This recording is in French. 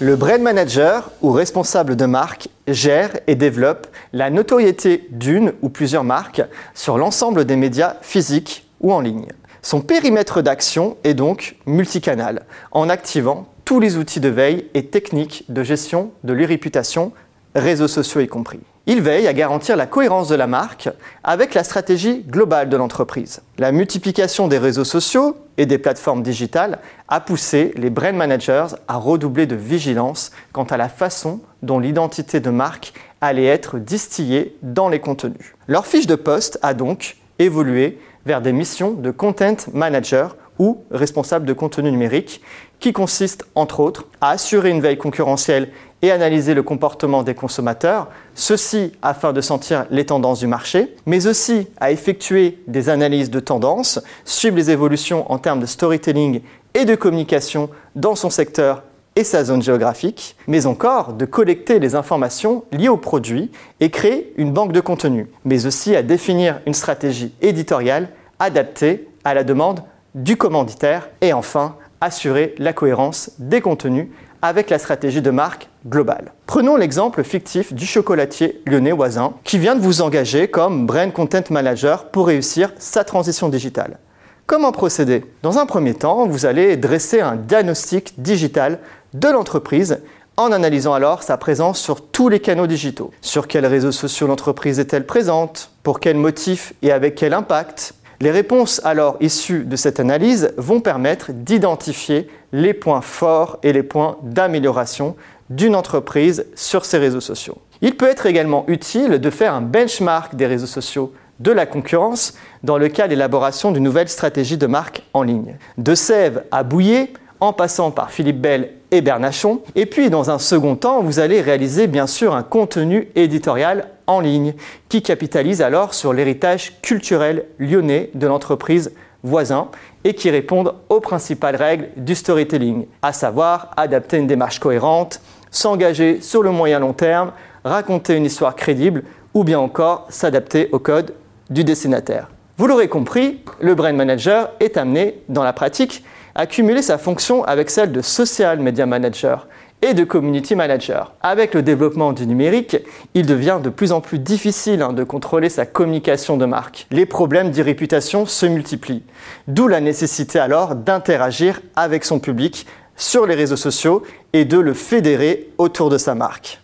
Le brand manager ou responsable de marque gère et développe la notoriété d'une ou plusieurs marques sur l'ensemble des médias physiques ou en ligne. Son périmètre d'action est donc multicanal, en activant tous les outils de veille et techniques de gestion de l'irréputation, réseaux sociaux y compris. Il veille à garantir la cohérence de la marque avec la stratégie globale de l'entreprise. La multiplication des réseaux sociaux et des plateformes digitales a poussé les brand managers à redoubler de vigilance quant à la façon dont l'identité de marque allait être distillée dans les contenus. Leur fiche de poste a donc évolué vers des missions de content manager ou responsable de contenu numérique qui consistent entre autres à assurer une veille concurrentielle et analyser le comportement des consommateurs, ceci afin de sentir les tendances du marché, mais aussi à effectuer des analyses de tendances, suivre les évolutions en termes de storytelling et de communication dans son secteur et sa zone géographique, mais encore de collecter les informations liées au produit et créer une banque de contenu, mais aussi à définir une stratégie éditoriale adaptée à la demande du commanditaire et enfin assurer la cohérence des contenus avec la stratégie de marque Prenons l'exemple fictif du chocolatier lyonnais voisin qui vient de vous engager comme Brand Content Manager pour réussir sa transition digitale. Comment procéder Dans un premier temps, vous allez dresser un diagnostic digital de l'entreprise en analysant alors sa présence sur tous les canaux digitaux. Sur quels réseaux sociaux l'entreprise est-elle présente? Pour quels motifs et avec quel impact? Les réponses alors issues de cette analyse vont permettre d'identifier les points forts et les points d'amélioration d'une entreprise sur ses réseaux sociaux. Il peut être également utile de faire un benchmark des réseaux sociaux de la concurrence dans le cas d'élaboration d'une nouvelle stratégie de marque en ligne. De Sèvres à Bouillet, en passant par Philippe Bell et Bernachon. Et puis, dans un second temps, vous allez réaliser bien sûr un contenu éditorial en ligne qui capitalise alors sur l'héritage culturel lyonnais de l'entreprise voisin et qui répondent aux principales règles du storytelling, à savoir adapter une démarche cohérente, s'engager sur le moyen long terme, raconter une histoire crédible ou bien encore s'adapter au code du destinataire. Vous l'aurez compris, le brand manager est amené dans la pratique à cumuler sa fonction avec celle de social media manager et de community manager. Avec le développement du numérique, il devient de plus en plus difficile hein, de contrôler sa communication de marque. Les problèmes d'irréputation se multiplient, d'où la nécessité alors d'interagir avec son public sur les réseaux sociaux et de le fédérer autour de sa marque.